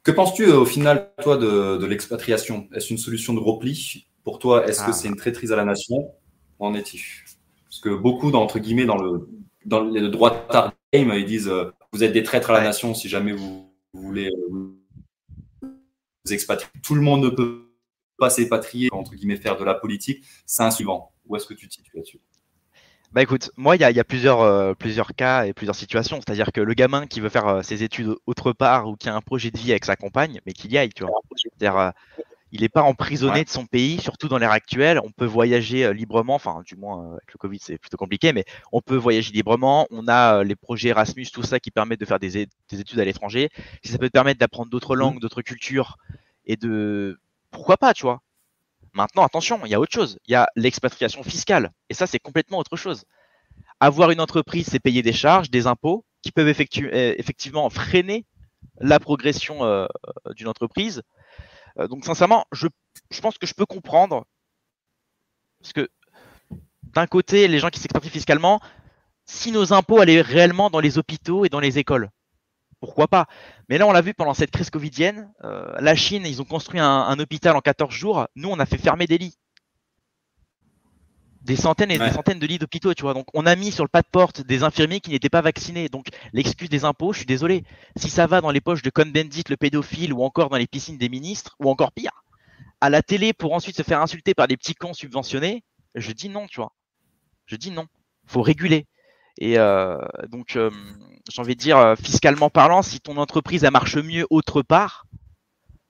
Que penses-tu au final, toi, de, l'expatriation? Est-ce une solution de repli? Pour toi Est-ce que ah. c'est une traîtrise à la nation? En est-il Parce que beaucoup, d'entre guillemets, dans le dans le droit game, ils disent euh, vous êtes des traîtres à la nation si jamais vous, voulez euh, vous expatrier. Tout le monde ne peut pas s'expatrier, entre guillemets, faire de la politique. C'est un suivant. Où est-ce que tu te situes là-dessus? Bah écoute, moi il y a, plusieurs, euh, plusieurs cas et plusieurs situations. C'est-à-dire que le gamin qui veut faire ses études autre part ou qui a un projet de vie avec sa compagne, mais qu'il y aille, tu vois. C'est-à-dire, il n'est pas emprisonné de son pays, surtout dans l'ère actuelle. On peut voyager euh, librement, enfin, du moins euh, avec le Covid, c'est plutôt compliqué, mais on peut voyager librement. On a euh, les projets Erasmus, tout ça qui permettent de faire des, études à l'étranger. Si ça peut te permettre d'apprendre d'autres mmh. langues, d'autres cultures et de. Pourquoi pas, tu vois? Maintenant, attention, il y a autre chose. Il y a l'expatriation fiscale. Et ça, c'est complètement autre chose. Avoir une entreprise, c'est payer des charges, des impôts qui peuvent effectivement freiner la progression d'une entreprise euh, donc sincèrement, je, pense que je peux comprendre. Parce que d'un côté, les gens qui s'expatrient fiscalement, si nos impôts allaient réellement dans les hôpitaux et dans les écoles, pourquoi pas? Mais là, on l'a vu pendant cette crise covidienne, euh, la Chine, ils ont construit un, un, hôpital en 14 jours. Nous, on a fait fermer des lits des centaines et des centaines de lits d'hôpitaux, tu vois. Donc, on a mis sur le pas de porte des infirmiers qui n'étaient pas vaccinés. Donc, l'excuse des impôts, je suis désolé. Si ça va dans les poches de Cohn-Bendit, le pédophile, ou encore dans les piscines des ministres, ou encore pire, à la télé pour ensuite se faire insulter par des petits cons subventionnés, je dis non, tu vois. Je dis non. Faut réguler. Et euh, donc, euh, j'ai envie de dire, euh, fiscalement parlant, si ton entreprise elle marche mieux autre part,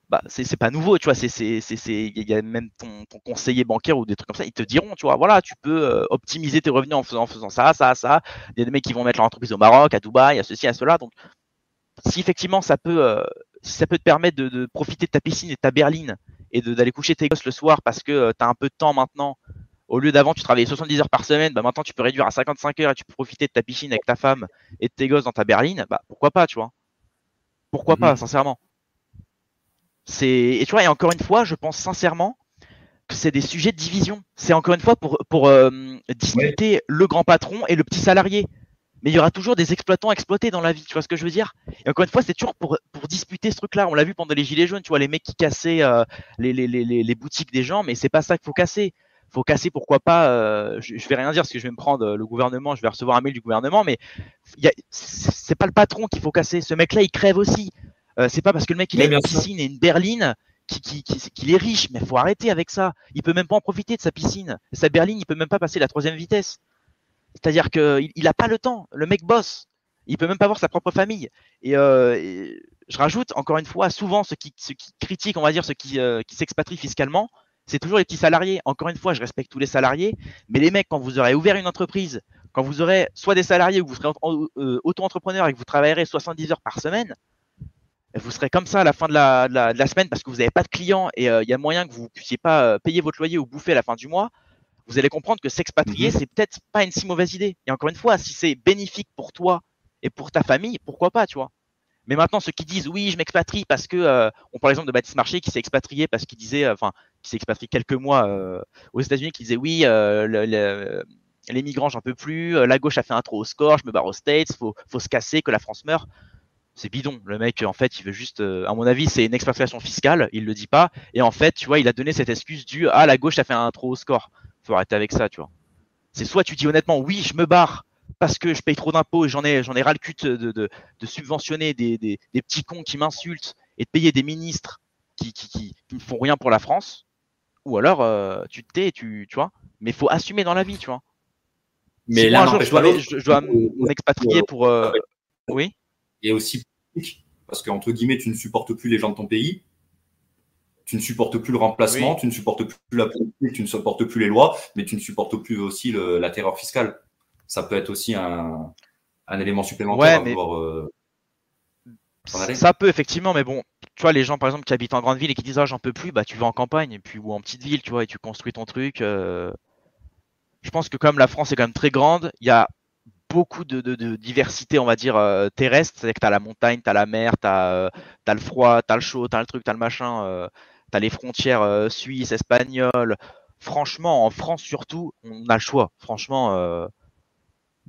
bah c'est pas nouveau, tu vois, c'est c'est c'est il y a même ton, ton, conseiller bancaire ou des trucs comme ça, ils te diront, tu vois, voilà, tu peux euh, optimiser tes revenus en faisant, en faisant ça, ça, ça. Il y a des mecs qui vont mettre leur entreprise au Maroc, à Dubaï, à ceci, à cela. Donc, si effectivement ça peut, euh, si ça peut te permettre de, de, profiter de ta piscine et de ta berline et d'aller coucher tes gosses le soir parce que euh, tu as un peu de temps maintenant, au lieu d'avant tu travaillais 70 heures par semaine, bah maintenant tu peux réduire à 55 heures et tu peux profiter de ta piscine avec ta femme et de tes gosses dans ta berline, bah pourquoi pas, tu vois? Pourquoi pas, mhm. sincèrement. C'est et tu vois et encore une fois, je pense sincèrement que c'est des sujets de division. C'est encore une fois pour pour euh, discuter le grand patron et le petit salarié. Mais il y aura toujours des exploitants exploités dans la vie, tu vois ce que je veux dire? Et encore une fois, c'est toujours pour, pour disputer ce truc-là. On l'a vu pendant les Gilets jaunes, tu vois, les mecs qui cassaient euh, les, les, les, les, boutiques des gens, mais c'est pas ça qu'il faut casser. faut casser, pourquoi pas, euh, je, je, vais rien dire parce que je vais me prendre le gouvernement, je vais recevoir un mail du gouvernement, mais c'est pas le patron qu'il faut casser. Ce mec-là, il crève aussi. Euh, c'est pas parce que le mec il a une piscine et une berline qu'il est riche, mais faut arrêter avec ça. Il peut même pas en profiter de sa piscine. Sa berline, il peut même pas passer la troisième vitesse. C'est-à-dire qu'il il a pas le temps. Le mec bosse. Il peut même pas voir sa propre famille. Et, euh, je rajoute encore une fois, souvent ceux qui, ceux qui critiquent, on va dire ceux qui, euh, qui s'expatrient fiscalement, c'est toujours les petits salariés. Encore une fois, je respecte tous les salariés, mais les mecs, quand vous aurez ouvert une entreprise, quand vous aurez soit des salariés ou vous serez auto-entrepreneur et que vous travaillerez 70 heures par semaine, vous serez comme ça à la fin de la, de la, semaine parce que vous n'avez pas de clients et euh, il y a moyen que vous ne puissiez pas euh, payer votre loyer ou bouffer à la fin du mois, vous allez comprendre que s'expatrier, mhm. c'est peut-être pas une si mauvaise idée. Et encore une fois, si c'est bénéfique pour toi et pour ta famille, pourquoi pas, tu vois. Mais maintenant, ceux qui disent oui, je m'expatrie parce que, euh, on par exemple de Baptiste Marché qui s'est expatrié parce qu'il disait, enfin, qui s'est expatrié quelques mois aux États-Unis, qui disait oui, les migrants, j'en peux plus, la gauche a fait un trop au score, je me barre aux States, faut, faut se casser, que la France meurt c'est bidon. Le mec, en fait, il veut juste, euh, à mon avis, c'est une expatriation fiscale. Il le dit pas. Et en fait, tu vois, il a donné cette excuse du ah la gauche a fait un trop haut score. Faut arrêter avec ça, tu vois. C'est soit tu dis honnêtement oui, je me barre parce que je paye trop d'impôts et j'en ai j'en ai ras le cul de, de, de subventionner des, des, des, petits cons qui m'insultent et de payer des ministres qui, qui, qui, ne font rien pour la France. Ou alors euh, tu te tais, tu, tu vois. Mais faut assumer dans la vie, tu vois. Mais là, un jour, je dois, je, dois m'expatrier pour. Euh, oui et aussi parce qu'entre guillemets, tu ne supportes plus les gens de ton pays, tu ne supportes plus le remplacement, tu ne supportes plus la politique, tu ne supportes plus les lois, mais tu ne supportes plus aussi la terreur fiscale. Ça peut être aussi un, élément supplémentaire ouais, euh, ça peut effectivement, mais bon, tu vois, les gens par exemple qui habitent en grande ville et qui disent ah j'en peux plus, bah tu vas en campagne et puis ou en petite ville, tu vois, et tu construis ton truc. Euh. Je pense que comme la France est quand même très grande, il y a beaucoup de, de, diversité, on va dire, euh, terrestre. C'est-à-dire que tu as la montagne, tu as la mer, tu as, euh, le froid, tu as le chaud, tu as le truc, tu as le machin, euh, tu as les frontières suisses, espagnoles. franchement, en France surtout, on a le choix. Franchement, euh,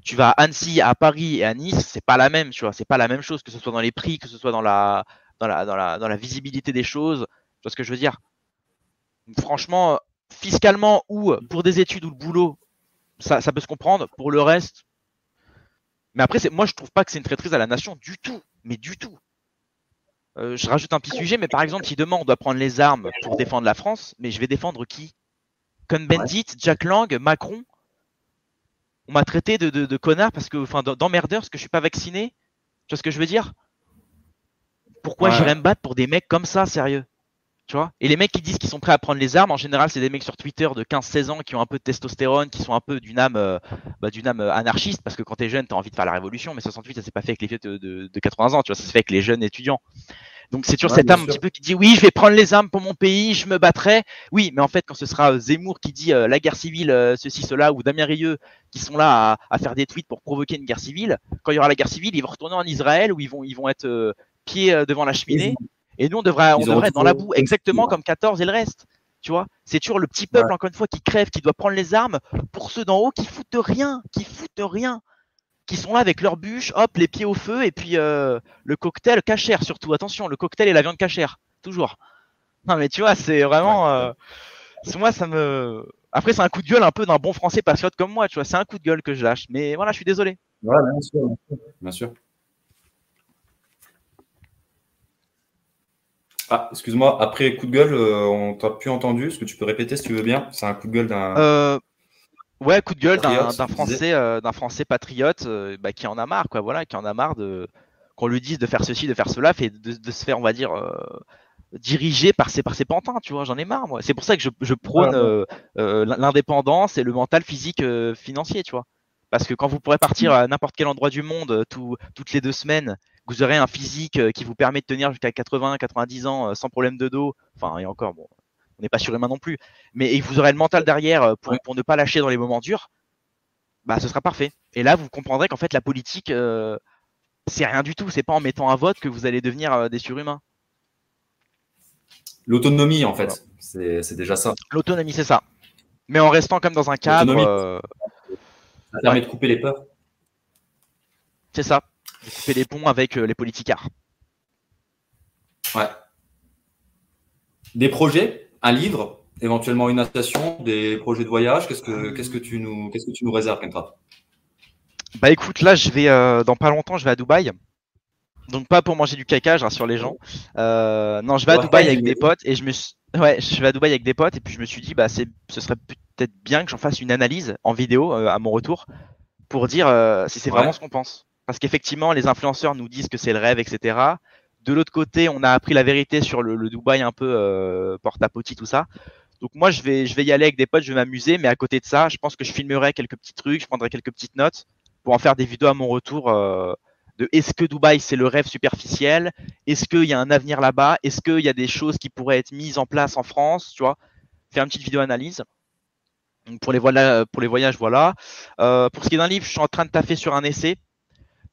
tu vas à Annecy, à Paris et à Nice, c'est pas la même, tu vois. C'est pas la même chose, que ce soit dans les prix, que ce soit dans la, dans la, dans la, dans la visibilité des choses. Tu vois ce que je veux dire? Franchement, fiscalement ou pour des études ou le boulot, ça, ça peut se comprendre. Pour le reste, mais après, moi, je trouve pas que c'est une traîtrise à la nation du tout, mais du tout. Euh, je rajoute un petit sujet, mais par exemple, si demain on doit prendre les armes pour défendre la France, mais je vais défendre qui? Cohn-Bendit, Jack Lang, Macron? On m'a traité de, de, connard parce que, enfin, d'emmerdeur parce que je suis pas vacciné. Tu vois ce que je veux dire? Pourquoi j'irais me battre pour des mecs comme ça, sérieux? Tu vois Et les mecs qui disent qu'ils sont prêts à prendre les armes, en général, c'est des mecs sur Twitter de 15-16 ans qui ont un peu de testostérone, qui sont un peu d'une âme, euh, bah, d'une âme euh, anarchiste, parce que quand t'es jeune, t'as envie de faire la révolution, mais 68, ça s'est pas fait avec les vieux de, de, 80 ans, tu vois, ça s'est fait avec les jeunes étudiants. Donc c'est toujours cette âme un petit peu qui dit oui, je vais prendre les armes pour mon pays, je me battrai. Oui, mais en fait, quand ce sera euh, Zemmour qui dit la guerre civile, ceci, cela, ou Damien Rieu qui sont là à, à, faire des tweets pour provoquer une guerre civile, quand il y aura la guerre civile, ils vont retourner en Israël où ils vont, ils vont être pieds devant la cheminée. Et nous, on devrait, on devrait être dans la boue, exactement comme 14 et le reste. Tu vois, c'est toujours le petit peuple, encore une fois, qui crève, qui doit prendre les armes pour ceux d'en haut qui foutent rien, qui foutent rien, qui sont là avec leur bûche, hop, les pieds au feu, et puis euh, le cocktail cachère surtout. Attention, le cocktail et la viande cachère, toujours. Non, mais tu vois, c'est vraiment. Euh, moi, ça me. Après, c'est un coup de gueule un peu d'un bon français patriote comme moi, tu vois. C'est un coup de gueule que je lâche. Mais voilà, je suis désolé. Ouais, bien sûr. Bien sûr. Ah, excuse-moi, après coup de gueule, euh, on t'a plus entendu. Est-ce que tu peux répéter si tu veux bien? C'est un coup de gueule d'un. Euh, ouais, coup de gueule d'un français, euh, d'un français patriote bah, qui en a marre, quoi. Voilà, qui en a marre de qu'on lui dise de faire ceci, de faire cela, fait de, se faire, on va dire, diriger par ses par ses pantins. Tu vois, j'en ai marre, moi. C'est pour ça que je, je prône l'indépendance et le mental, physique, financier, tu vois. Parce que quand vous pourrez partir à n'importe quel endroit du monde tout, toutes les deux semaines vous aurez un physique euh, qui vous permet de tenir jusqu'à 80, 90 ans euh, sans problème de dos. Enfin, et encore, bon, on n'est pas surhumain non plus. Mais vous aurez le mental derrière euh, pour, pour, ne pas lâcher dans les moments durs. Bah, ce sera parfait. Et là, vous comprendrez qu'en fait, la politique, c'est rien du tout. C'est pas en mettant un vote que vous allez devenir des surhumains. L'autonomie, en fait, c'est déjà ça. L'autonomie, c'est ça. Mais en restant comme dans un cadre. Ça permet de couper les peurs. C'est ça couper les ponts avec euh, les politicards. Ouais. Des projets, un livre, éventuellement une association, des projets de voyage? Qu'est-ce que qu'est-ce que tu nous qu'est-ce que tu nous réserves, Kentra? Bah écoute, là je vais euh, dans pas longtemps, je vais à Dubaï. Donc pas pour manger du caca, je rassure les gens. Euh, non, je vais à Dubaï avec des potes et je me ouais, je vais à Dubaï avec des potes et puis je me suis dit bah c'est ce serait peut-être bien que j'en fasse une analyse en vidéo à mon retour pour dire si c'est vraiment ce qu'on pense. Parce qu'effectivement, les influenceurs nous disent que c'est le rêve, etc. De l'autre côté, on a appris la vérité sur le, Dubaï un peu euh, porte-à-potie, tout ça. Donc moi, je vais, je vais y aller avec des potes, je vais m'amuser, mais à côté de ça, je pense que je filmerai quelques petits trucs, je prendrai quelques petites notes pour en faire des vidéos à mon retour euh, de est-ce que Dubaï c'est le rêve superficiel? Est-ce qu'il y a un avenir là-bas? Est-ce qu'il y a des choses qui pourraient être mises en place en France? Tu vois, faire une petite vidéo analyse. Donc pour les, voilà, pour les voyages, voilà. Euh, pour ce qui est d'un livre, je suis en train de taffer sur un essai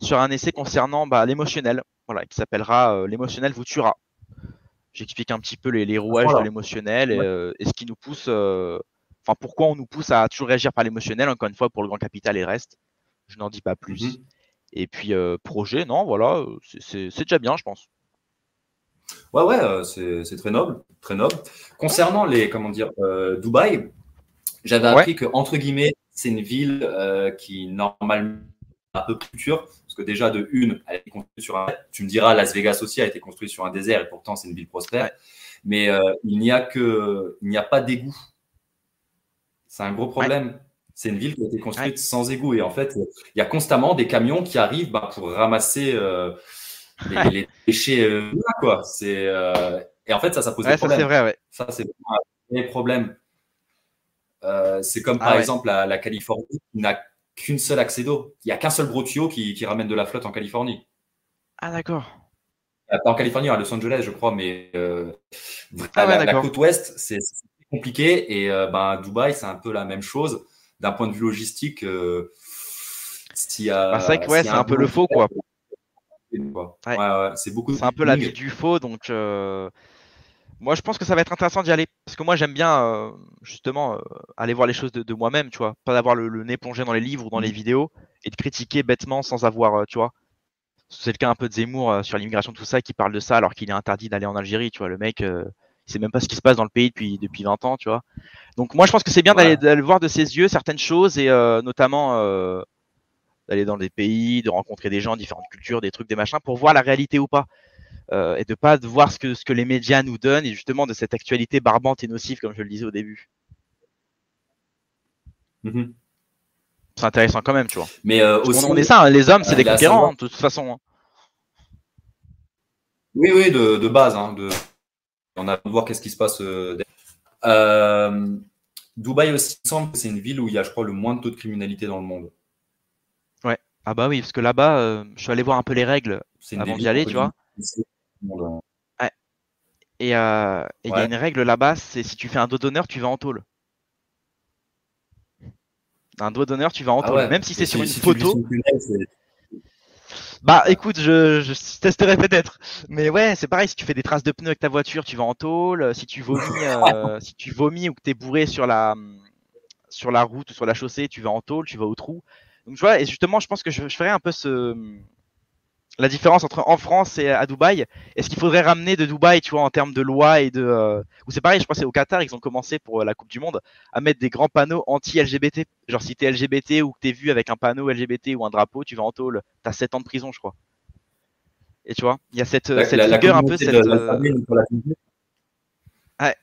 sur un essai concernant bah, l'émotionnel, voilà, qui s'appellera euh, L'émotionnel vous tuera. J'explique un petit peu les, rouages de l'émotionnel euh, et, ce qui nous pousse, enfin pourquoi on nous pousse à toujours réagir par l'émotionnel, encore une fois pour le grand capital et le reste. Je n'en dis pas plus. Mhm. Et puis projet, non, voilà, c'est déjà bien, je pense. Ouais, ouais, c'est très noble, très noble. Concernant les, comment dire, Dubaï, j'avais appris que entre guillemets, c'est une ville qui normalement un peu culture, parce que déjà de une, elle est construite sur un. Tu me diras, Las Vegas aussi a été construite sur un désert et pourtant c'est une ville prospère. Mais euh, il n'y a que, il n'y a pas d'égout. C'est un gros problème. C'est une ville qui a été construite sans égout et en fait, il y a constamment des camions qui arrivent bah, pour ramasser euh, les, déchets euh, quoi. C'est et en fait ça, ça pose des problèmes. Ça c'est vrai, Ça c'est un vrai problème. c'est comme par ah exemple la, la Californie qui n'a qu'une seule accès d'eau. Il n'y a qu'un seul gros tuyau qui, ramène de la flotte en Californie. Ah, d'accord. Euh, pas en Californie, à Los Angeles, je crois, mais euh, ah la, côte ouest, c'est compliqué. Et euh, ben, Dubaï, c'est un peu la même chose. D'un point de vue logistique, bah, c'est vrai que ouais, c'est un, peu le faux, quoi. Ouais. c'est beaucoup. C'est un peu la vie du faux, donc. Moi, moi, je pense que ça va être intéressant d'y aller. Parce que moi, j'aime bien, euh, justement, euh, aller voir les choses de, moi-même, tu vois. Pas d'avoir le, nez plongé dans les livres ou dans les mmh. vidéos et de critiquer bêtement sans avoir, euh, tu vois. C'est le cas un peu de Zemmour sur l'immigration, tout ça, qui parle de ça alors qu'il est interdit d'aller en Algérie, tu vois. Le mec, il sait même pas ce qui se passe dans le pays depuis, depuis 20 ans, tu vois. Donc, moi, je pense que c'est bien d'aller voir de ses yeux certaines choses et notamment d'aller dans des pays, de rencontrer des gens, différentes cultures, des trucs, des machins, pour voir la réalité ou pas. Euh, et de pas voir ce que, ce que les médias nous donnent et justement de cette actualité barbante et nocive, comme je le disais au début. Mm-hmm. C'est intéressant quand même, tu vois. Mais euh, aussi, on, est ça, hein, les hommes, c'est euh, des conquérants, hein, de toute façon. Oui, oui, de, de base. Hein, de... On a de voir qu'est-ce qui se passe. Dubaï aussi, il semble que c'est une ville où il y a, je crois, le moins de taux de criminalité dans le monde. Ouais. Ah bah oui, parce que là-bas, je suis allé voir un peu les règles avant d'y aller, tu vois. Et euh, il y a une règle là-bas, c'est si tu fais un dos d'honneur, tu vas en tôle. Un doigt d'honneur, tu vas en ah tôle. Même si c'est sur une photo. Bah écoute, je, je testerai peut-être. Mais ouais, c'est pareil, si tu fais des traces de pneus avec ta voiture, tu vas en tôle. Si tu vomis, euh, si tu vomis ou que tu es bourré sur la, sur la route ou sur la chaussée, tu vas en tôle, tu vas au trou. Donc tu vois, et justement, je pense que je, je ferai un peu ce, la différence entre en France et à Dubaï. Est-ce qu'il faudrait ramener de Dubaï, tu vois, en termes de loi et de. Euh, ou c'est pareil, je crois c'est au Qatar, ils ont commencé pour euh, la Coupe du Monde à mettre des grands panneaux anti-LGBT. Genre si t'es LGBT ou que t'es vu avec un panneau LGBT ou un drapeau, tu vas en tôle. T'as 7 ans de prison, je crois. Et tu vois, il y a cette, cette un peu. Cette, euh, Ouais.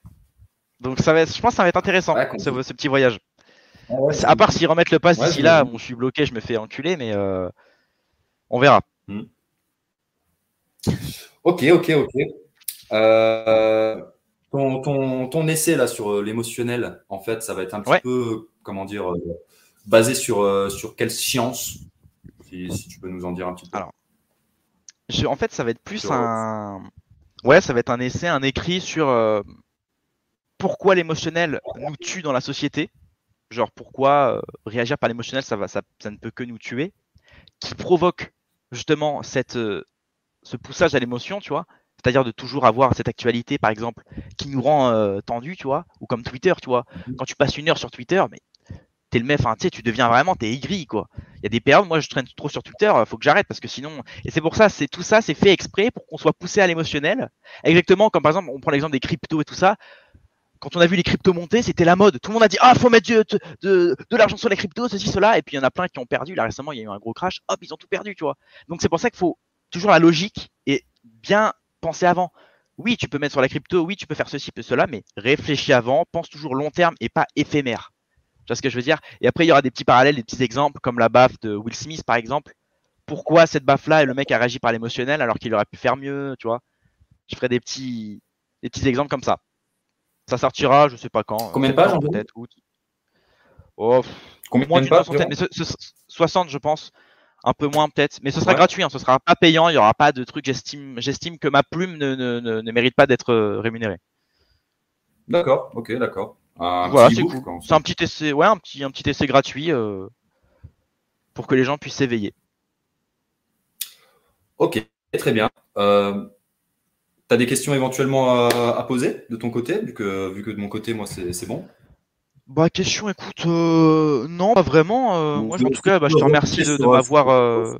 Donc ça va je pense que ça va être intéressant, ce, petit voyage. Ah à part s'ils remettent le pass d'ici là, bon, je suis bloqué, je me fais enculer, mais on verra. Hmm. Ok, ok, ok. Euh, ton, essai là sur euh, l'émotionnel, en fait, ça va être un petit peu, comment dire, euh, basé sur, sur quelle science si, tu peux nous en dire un petit peu. Alors, en fait, ça va être plus un. Ouais, ça va être un essai, un écrit sur pourquoi l'émotionnel nous tue dans la société. Genre, pourquoi réagir par l'émotionnel, ça, va, ça, ça ne peut que nous tuer. Qui provoque justement cette, ce poussage à l'émotion, tu vois, c'est-à-dire de toujours avoir cette actualité, par exemple, qui nous rend euh, tendu, tu vois, ou comme Twitter, tu vois, mhm. quand tu passes une heure sur Twitter, mais t'es le mec, enfin, tu sais, tu deviens vraiment, t'es aigri, quoi. Il y a des périodes, moi, je traîne trop sur Twitter, faut que j'arrête parce que sinon, et c'est pour ça, c'est tout ça, c'est fait exprès pour qu'on soit poussé à l'émotionnel. Exactement comme par exemple, on prend l'exemple des cryptos et tout ça. Quand on a vu les cryptos monter, c'était la mode. Tout le monde a dit ah faut mettre de, de, de l'argent sur les cryptos, ceci, cela. Et puis il y en a plein qui ont perdu. Là récemment, il y a eu un gros crash. Hop, ils ont tout perdu, tu vois. Donc c'est pour ça qu'il faut toujours la logique et bien penser avant. Oui, tu peux mettre sur la crypto, oui, tu peux faire ceci, peut cela, mais réfléchis avant, pense toujours long terme et pas éphémère. Tu vois ce que je veux dire? Et après, il y aura des petits parallèles, des petits exemples, comme la baffe de Will Smith, par exemple. Pourquoi cette baffe-là et le mec a réagi par l'émotionnel alors qu'il aurait pu faire mieux, tu vois? Je ferai des petits, des petits exemples comme ça. Ça sortira, je sais pas quand. Combien de pages peut-être oh, Combien de pages 60, je pense un peu moins peut-être, mais ce sera gratuit, hein, ce sera pas payant, il y aura pas de truc. J'estime, j'estime que ma plume ne, ne, ne, mérite pas d'être euh, rémunérée. D'accord, ok, d'accord. Voilà, c'est cool. C'est un petit essai, ouais, un petit, un petit essai gratuit euh, pour que les gens puissent s'éveiller. Ok, très bien. Euh, tu as des questions éventuellement à, à, poser de ton côté, vu que, vu que de mon côté, moi, c'est bon? Bah question, écoute, euh, non, pas vraiment. Euh, moi, en tout cas, bah, je te remercie de, m'avoir. Euh,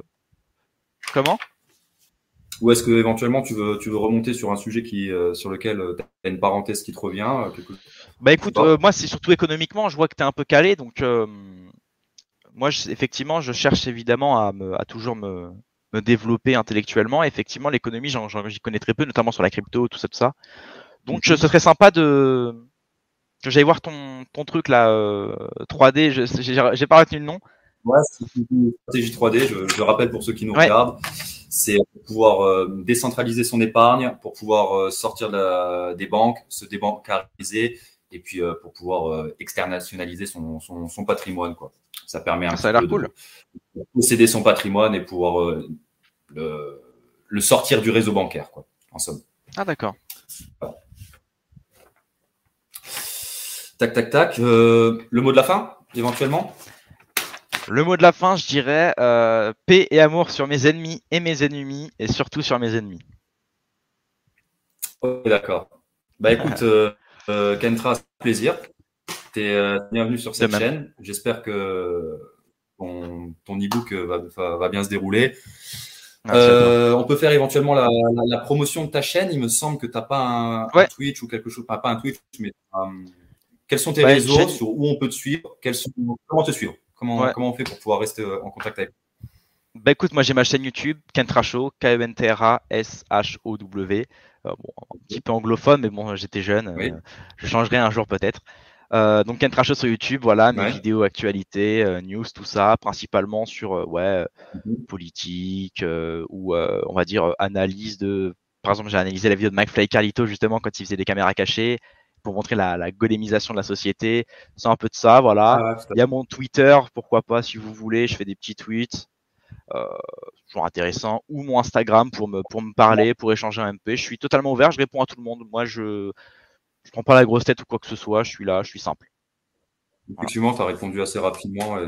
comment? Ou est-ce que éventuellement tu veux, tu veux remonter sur un sujet qui, sur lequel tu as une parenthèse qui te revient Bah écoute, moi c'est surtout économiquement, je vois que tu es un peu calé, donc moi effectivement je cherche évidemment à, me, à toujours me, me développer intellectuellement. Effectivement, l'économie, j'y connais très peu, notamment sur la crypto, tout ça, tout ça. Donc mhm. ce serait sympa de J'allais voir ton, ton truc là, 3D, euh, j'ai pas retenu le nom. Ouais, stratégie 3D, je, le rappelle pour ceux qui nous regardent. C'est pour pouvoir euh, décentraliser son épargne, pour pouvoir euh, sortir des banques, se débancariser, et puis pour pouvoir externaliser son, son, son, patrimoine. Quoi. Ça permet un ça a l'air cool. de, posséder son patrimoine et pouvoir le, le, sortir du réseau bancaire, quoi, en somme. Ah d'accord. Tac, tac, tac. Euh, le mot de la fin, éventuellement Le mot de la fin, je dirais euh, paix et amour sur mes ennemis et mes ennemis, et surtout sur mes ennemis. Ok, d'accord. Bah écoute, Kentra, plaisir. Tu es bienvenu sur cette chaîne. J'espère que ton, ton e-book va, va, bien se dérouler. Euh, on peut faire éventuellement la, promotion de ta chaîne. Il me semble que tu n'as pas un, Twitch ou quelque chose. Pas, un Twitch, mais euh, quels sont tes réseaux sur où on peut te suivre? Comment te suivre? Comment, comment on fait pour pouvoir rester euh, en contact avec bah écoute, moi j'ai ma chaîne YouTube, Kentra Show, K-E-N-T-R-A-S-H-O-W. bon, un petit peu anglophone, mais bon, j'étais jeune. je changerai un jour peut-être. Euh, donc Kentra Show sur YouTube, voilà, mes vidéos actualités, euh, news, tout ça, principalement sur euh, ouais, mhm. politique ou on va dire analyse de. Par exemple, j'ai analysé la vidéo de McFly Carlito justement quand il faisait des caméras cachées pour montrer la, la golemisation de la société. C'est un peu de ça, voilà. Ah il y a mon Twitter, pourquoi pas, si vous voulez, je fais des petits tweets. Euh, toujours intéressant ou mon Instagram pour me pour me parler pour échanger un MP je suis totalement ouvert je réponds à tout le monde moi je je prends pas la grosse tête ou quoi que ce soit, je suis là, je suis simple. Effectivement, tu as répondu assez rapidement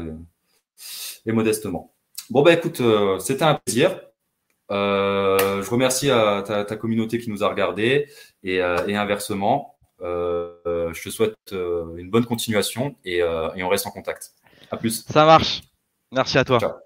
et, modestement. Bon, bah écoute, euh, c'était un plaisir. Euh, je remercie à ta, communauté qui nous a regardés et, euh, inversement. Je te souhaite une bonne continuation et, et on reste en contact. À plus. Ça marche. Merci à toi. Ciao.